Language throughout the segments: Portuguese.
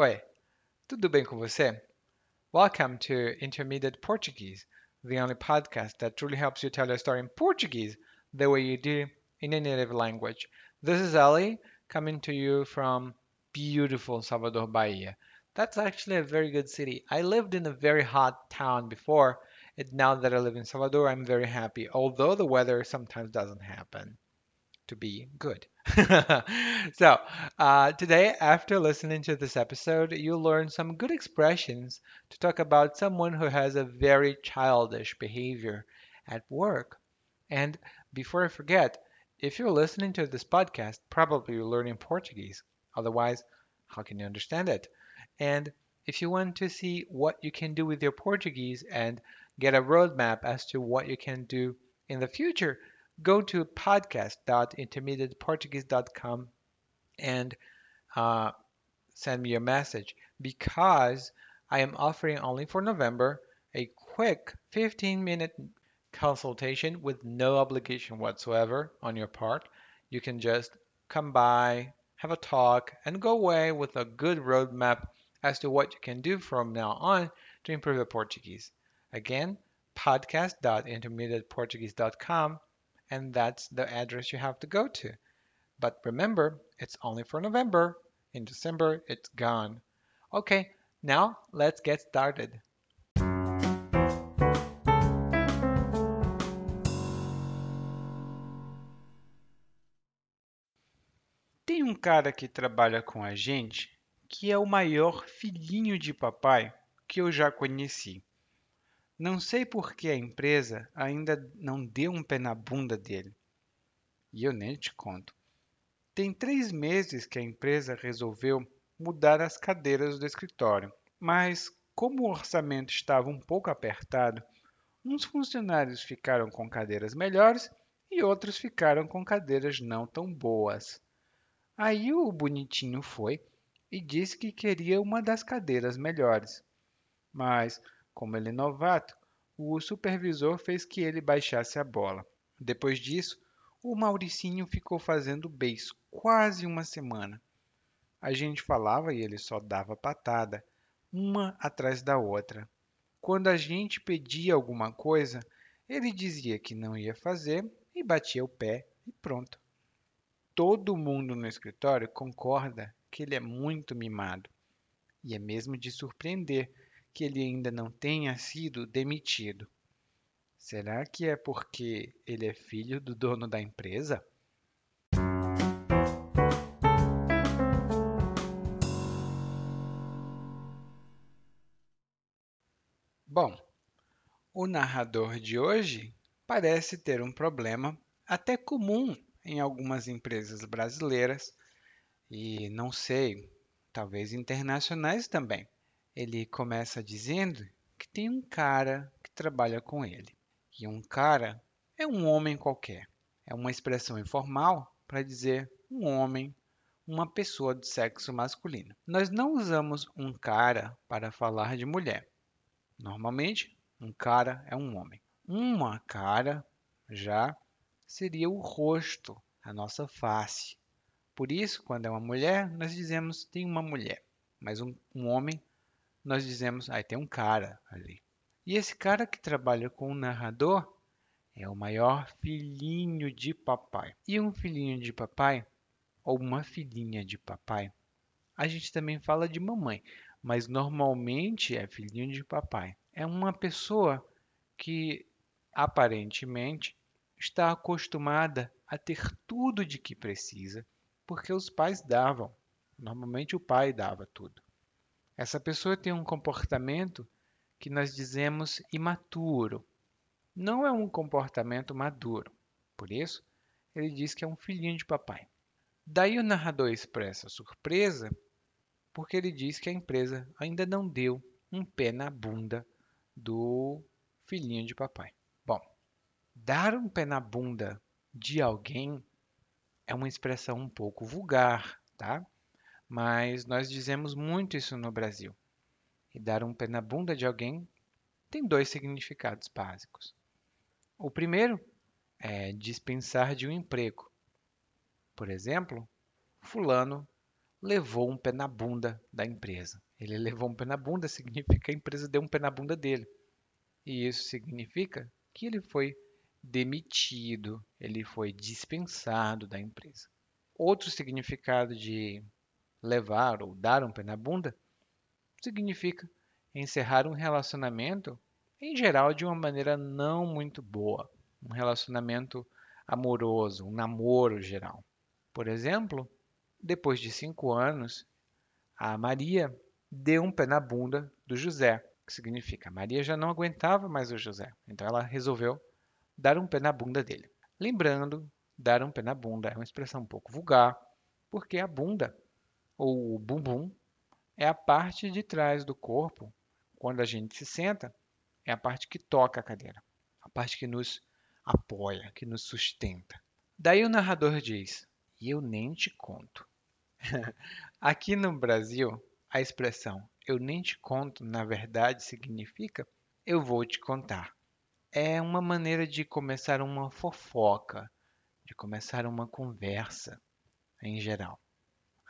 Oi, tudo bem com você? Welcome to Intermediate Portuguese, the only podcast that truly helps you tell your story in Portuguese the way you do in a native language. This is Ali coming to you from beautiful Salvador, Bahia. That's actually a very good city. I lived in a very hot town before, and now that I live in Salvador, I'm very happy, although the weather sometimes doesn't happen to be good. so, uh, today, after listening to this episode, you'll learn some good expressions to talk about someone who has a very childish behavior at work. And before I forget, if you're listening to this podcast, probably you're learning Portuguese. Otherwise, how can you understand it? And if you want to see what you can do with your Portuguese and get a roadmap as to what you can do in the future, go to podcast.intermediateportuguese.com and uh, send me a message because I am offering only for November a quick 15 minute consultation with no obligation whatsoever on your part. You can just come by, have a talk, and go away with a good roadmap as to what you can do from now on to improve your Portuguese. Again, podcast.intermediateportuguese.com and that's the address you have to go to. But remember, it's only for November. In December, it's gone. Okay, now let's get started. Tem um cara que trabalha com a gente que é o maior filhinho de papai que eu já conheci. Não sei por que a empresa ainda não deu um pé na bunda dele. E eu nem te conto. Tem três meses que a empresa resolveu mudar as cadeiras do escritório, mas como o orçamento estava um pouco apertado, uns funcionários ficaram com cadeiras melhores e outros ficaram com cadeiras não tão boas. Aí o bonitinho foi e disse que queria uma das cadeiras melhores. Mas como ele é novato, o supervisor fez que ele baixasse a bola. Depois disso, o Mauricinho ficou fazendo beiço quase uma semana. A gente falava e ele só dava patada, uma atrás da outra. Quando a gente pedia alguma coisa, ele dizia que não ia fazer e batia o pé e pronto. Todo mundo no escritório concorda que ele é muito mimado. E é mesmo de surpreender que ele ainda não tenha sido demitido. Será que é porque ele é filho do dono da empresa? Bom, o narrador de hoje parece ter um problema até comum em algumas empresas brasileiras e não sei, talvez internacionais também. Ele começa dizendo que tem um cara que trabalha com ele. E um cara é um homem qualquer. É uma expressão informal para dizer um homem, uma pessoa do sexo masculino. Nós não usamos um cara para falar de mulher. Normalmente, um cara é um homem. Uma cara já seria o rosto, a nossa face. Por isso, quando é uma mulher, nós dizemos tem uma mulher. Mas um, um homem nós dizemos, ah, tem um cara ali. E esse cara que trabalha com o narrador é o maior filhinho de papai. E um filhinho de papai, ou uma filhinha de papai, a gente também fala de mamãe, mas normalmente é filhinho de papai. É uma pessoa que aparentemente está acostumada a ter tudo de que precisa, porque os pais davam. Normalmente o pai dava tudo. Essa pessoa tem um comportamento que nós dizemos imaturo. Não é um comportamento maduro. Por isso, ele diz que é um filhinho de papai. Daí o narrador expressa surpresa porque ele diz que a empresa ainda não deu um pé na bunda do filhinho de papai. Bom, dar um pé na bunda de alguém é uma expressão um pouco vulgar, tá? Mas nós dizemos muito isso no Brasil. E dar um pé na bunda de alguém tem dois significados básicos. O primeiro é dispensar de um emprego. Por exemplo, Fulano levou um pé na bunda da empresa. Ele levou um pé na bunda significa que a empresa deu um pé na bunda dele. E isso significa que ele foi demitido, ele foi dispensado da empresa. Outro significado de levar ou dar um pé na bunda significa encerrar um relacionamento, em geral, de uma maneira não muito boa. Um relacionamento amoroso, um namoro geral. Por exemplo, depois de cinco anos, a Maria deu um pé na bunda do José, que significa a Maria já não aguentava mais o José. Então ela resolveu dar um pé na bunda dele. Lembrando, dar um pé na bunda é uma expressão um pouco vulgar, porque a bunda, ou o bumbum, é a parte de trás do corpo, quando a gente se senta, é a parte que toca a cadeira, a parte que nos apoia, que nos sustenta. Daí o narrador diz: E eu nem te conto. Aqui no Brasil, a expressão eu nem te conto, na verdade, significa eu vou te contar. É uma maneira de começar uma fofoca, de começar uma conversa em geral.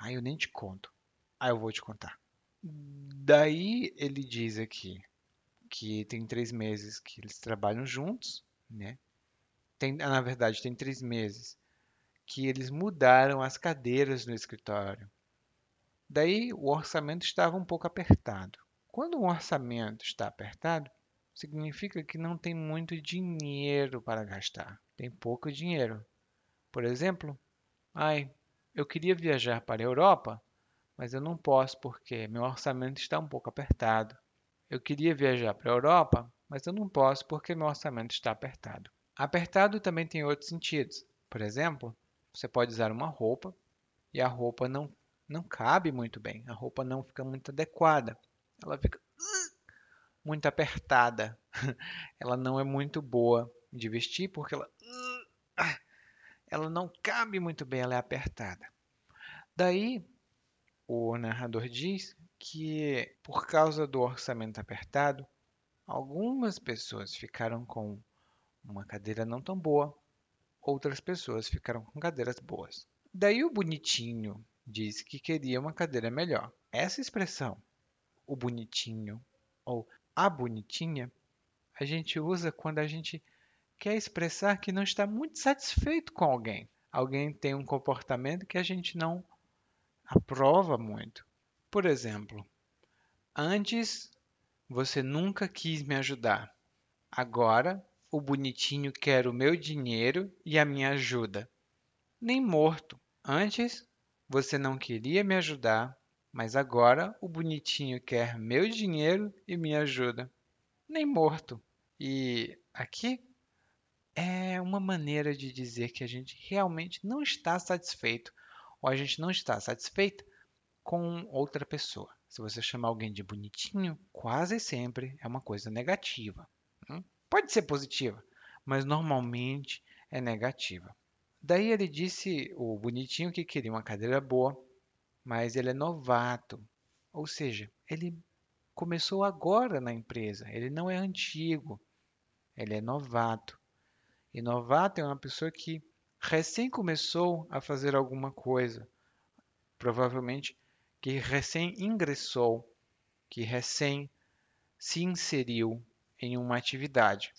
Ah, eu nem te conto. Ah, eu vou te contar. Daí ele diz aqui que tem três meses que eles trabalham juntos, né? Tem, na verdade, tem três meses que eles mudaram as cadeiras no escritório. Daí o orçamento estava um pouco apertado. Quando um orçamento está apertado, significa que não tem muito dinheiro para gastar. Tem pouco dinheiro. Por exemplo, ai, eu queria viajar para a Europa, mas eu não posso porque meu orçamento está um pouco apertado. Eu queria viajar para a Europa, mas eu não posso porque meu orçamento está apertado. Apertado também tem outros sentidos. Por exemplo, você pode usar uma roupa e a roupa não, não cabe muito bem, a roupa não fica muito adequada. Ela fica muito apertada. Ela não é muito boa de vestir porque ela, ela não cabe muito bem, ela é apertada. Daí, o narrador diz que, por causa do orçamento apertado, algumas pessoas ficaram com uma cadeira não tão boa, outras pessoas ficaram com cadeiras boas. Daí o bonitinho disse que queria uma cadeira melhor. Essa expressão, o bonitinho ou a bonitinha, a gente usa quando a gente quer expressar que não está muito satisfeito com alguém. Alguém tem um comportamento que a gente não aprova muito. Por exemplo, antes você nunca quis me ajudar. Agora o bonitinho quer o meu dinheiro e a minha ajuda. Nem morto. Antes você não queria me ajudar, mas agora o bonitinho quer meu dinheiro e minha ajuda. Nem morto. E aqui é uma maneira de dizer que a gente realmente não está satisfeito ou a gente não está satisfeita com outra pessoa. Se você chamar alguém de bonitinho, quase sempre é uma coisa negativa. Hum? Pode ser positiva, mas normalmente é negativa. Daí ele disse, o bonitinho, que queria uma cadeira boa, mas ele é novato. Ou seja, ele começou agora na empresa, ele não é antigo, ele é novato. Novato é uma pessoa que recém começou a fazer alguma coisa, provavelmente que recém ingressou, que recém se inseriu em uma atividade.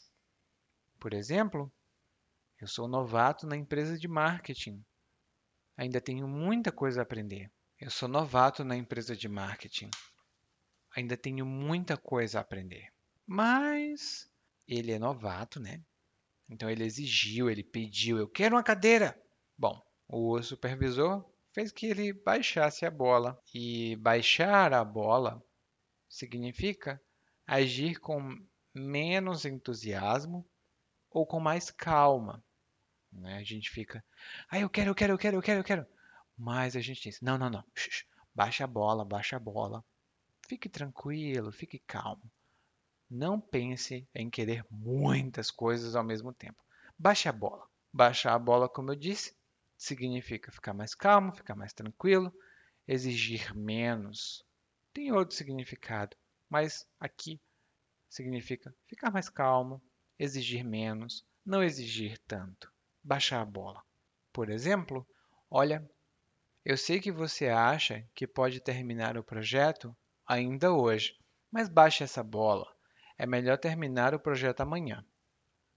Por exemplo, eu sou novato na empresa de marketing. Ainda tenho muita coisa a aprender. Eu sou novato na empresa de marketing. Ainda tenho muita coisa a aprender. Mas ele é novato, né? Então ele exigiu, ele pediu, eu quero uma cadeira. Bom, o supervisor fez que ele baixasse a bola. E baixar a bola significa agir com menos entusiasmo ou com mais calma. Né? A gente fica, ah, eu quero, eu quero, eu quero, eu quero, eu quero. Mas a gente diz, não, não, não, baixa a bola, baixa a bola. Fique tranquilo, fique calmo. Não pense em querer muitas coisas ao mesmo tempo. Baixe a bola. Baixar a bola, como eu disse, significa ficar mais calmo, ficar mais tranquilo, exigir menos. Tem outro significado, mas aqui significa ficar mais calmo, exigir menos, não exigir tanto, baixar a bola. Por exemplo, olha, Eu sei que você acha que pode terminar o projeto ainda hoje, mas baixe essa bola. É melhor terminar o projeto amanhã.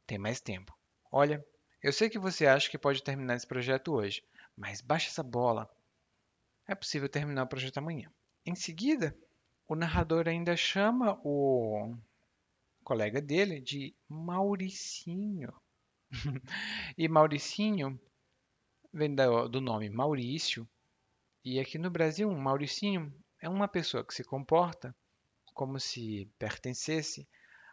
Tem mais tempo. Olha, eu sei que você acha que pode terminar esse projeto hoje, mas baixe essa bola. É possível terminar o projeto amanhã. Em seguida, o narrador ainda chama o colega dele de Mauricinho. e Mauricinho vem do nome Maurício. E aqui no Brasil, Mauricinho é uma pessoa que se comporta como se pertencesse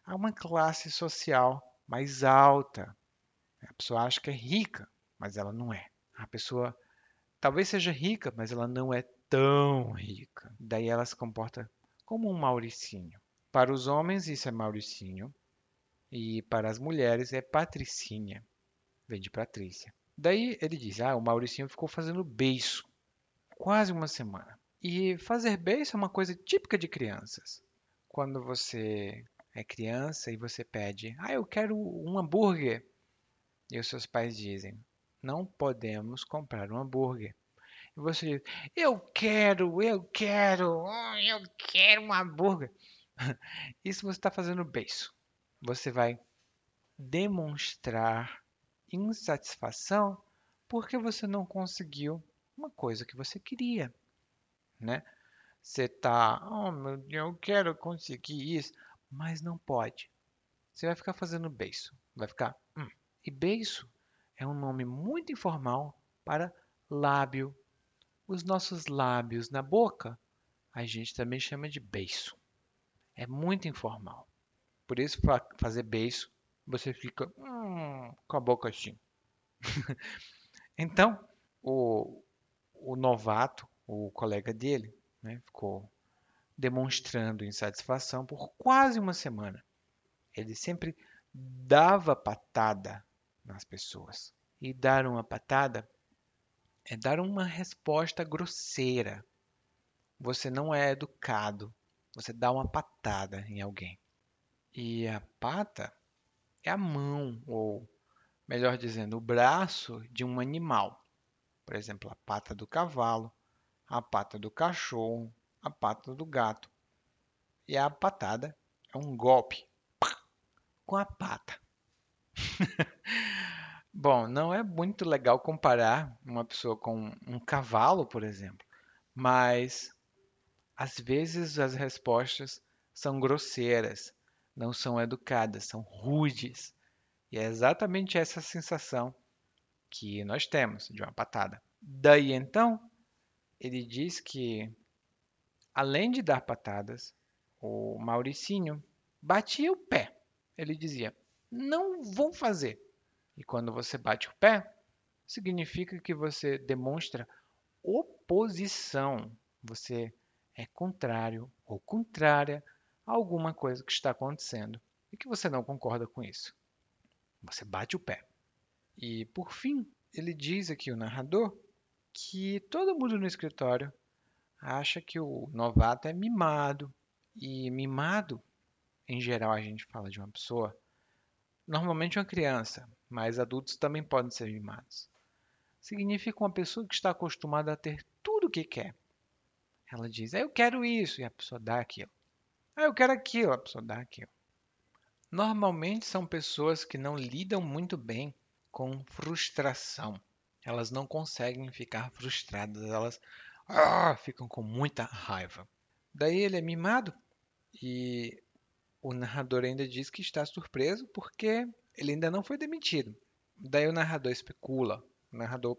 a uma classe social mais alta. A pessoa acha que é rica, mas ela não é. A pessoa talvez seja rica, mas ela não é tão rica. Daí ela se comporta como um Mauricinho. Para os homens, isso é Mauricinho. E para as mulheres é Patricinha. Vem de Patrícia. Daí ele diz: Ah, o Mauricinho ficou fazendo beiço. Quase uma semana. E fazer beiço é uma coisa típica de crianças. Quando você é criança e você pede: Ah, eu quero um hambúrguer. E os seus pais dizem: Não podemos comprar um hambúrguer. E você diz: Eu quero, eu quero, oh, eu quero um hambúrguer. Isso você está fazendo beiço. Você vai demonstrar insatisfação porque você não conseguiu uma coisa que você queria, né? Você tá, oh meu Deus, eu quero conseguir isso, mas não pode. Você vai ficar fazendo beiço, vai ficar. Hum. E beiço é um nome muito informal para lábio. Os nossos lábios na boca, a gente também chama de beiço. É muito informal. Por isso, para fazer beiço, você fica hum, com a boca assim. então, o, o novato, o colega dele, né, ficou demonstrando insatisfação por quase uma semana. Ele sempre dava patada nas pessoas. E dar uma patada é dar uma resposta grosseira. Você não é educado. Você dá uma patada em alguém. E a pata é a mão, ou melhor dizendo, o braço de um animal. Por exemplo, a pata do cavalo, a pata do cachorro, a pata do gato. E a patada é um golpe com a pata. Bom, não é muito legal comparar uma pessoa com um cavalo, por exemplo, mas às vezes as respostas são grosseiras, não são educadas, são rudes. E é exatamente essa sensação que nós temos de uma patada. Daí então, ele diz que, além de dar patadas, o Mauricinho batia o pé. Ele dizia: Não vou fazer. E quando você bate o pé, significa que você demonstra oposição. Você é contrário ou contrária a alguma coisa que está acontecendo e que você não concorda com isso. Você bate o pé. E, por fim, ele diz aqui, o narrador, que todo mundo no escritório acha que o novato é mimado. E mimado, em geral, a gente fala de uma pessoa, normalmente uma criança, mas adultos também podem ser mimados. Significa uma pessoa que está acostumada a ter tudo o que quer. Ela diz, ah, eu quero isso, e a pessoa dá aquilo. Ah, eu quero aquilo, a pessoa dá aquilo. Normalmente são pessoas que não lidam muito bem com frustração elas não conseguem ficar frustradas, elas ah, ficam com muita raiva. Daí ele é mimado e o narrador ainda diz que está surpreso porque ele ainda não foi demitido. Daí o narrador especula, o narrador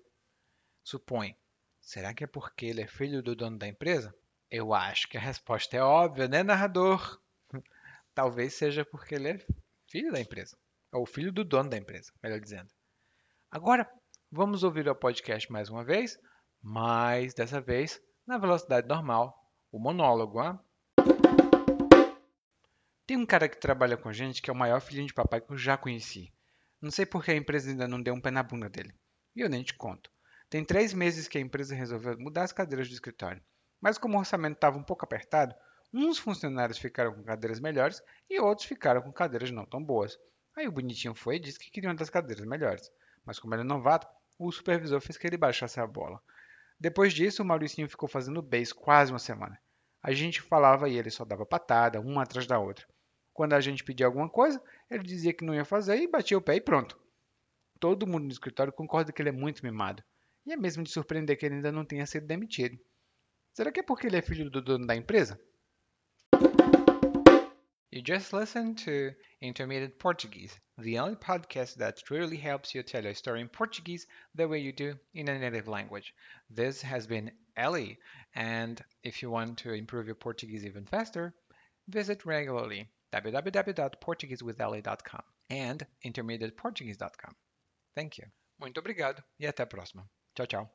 supõe: será que é porque ele é filho do dono da empresa? Eu acho que a resposta é óbvia, né, narrador? Talvez seja porque ele é filho da empresa, ou filho do dono da empresa, melhor dizendo. Agora, Vamos ouvir o podcast mais uma vez, mas dessa vez na velocidade normal, o monólogo. Hein? Tem um cara que trabalha com a gente que é o maior filhinho de papai que eu já conheci. Não sei por que a empresa ainda não deu um pé na bunda dele. E eu nem te conto. Tem três meses que a empresa resolveu mudar as cadeiras do escritório. Mas como o orçamento estava um pouco apertado, uns funcionários ficaram com cadeiras melhores e outros ficaram com cadeiras não tão boas. Aí o bonitinho foi e disse que queria uma das cadeiras melhores. Mas como ele é novato, o supervisor fez que ele baixasse a bola. Depois disso, o Mauricinho ficou fazendo beijo quase uma semana. A gente falava e ele só dava patada, uma atrás da outra. Quando a gente pedia alguma coisa, ele dizia que não ia fazer e batia o pé e pronto. Todo mundo no escritório concorda que ele é muito mimado. E é mesmo de surpreender que ele ainda não tenha sido demitido. Será que é porque ele é filho do dono da empresa? You just listened to Intermediate Portuguese, the only podcast that truly helps you tell your story in Portuguese the way you do in a native language. This has been Ellie, and if you want to improve your Portuguese even faster, visit regularly www.portuguesewithellie.com and intermediateportuguese.com. Thank you. Muito obrigado e até a próxima. Tchau, tchau.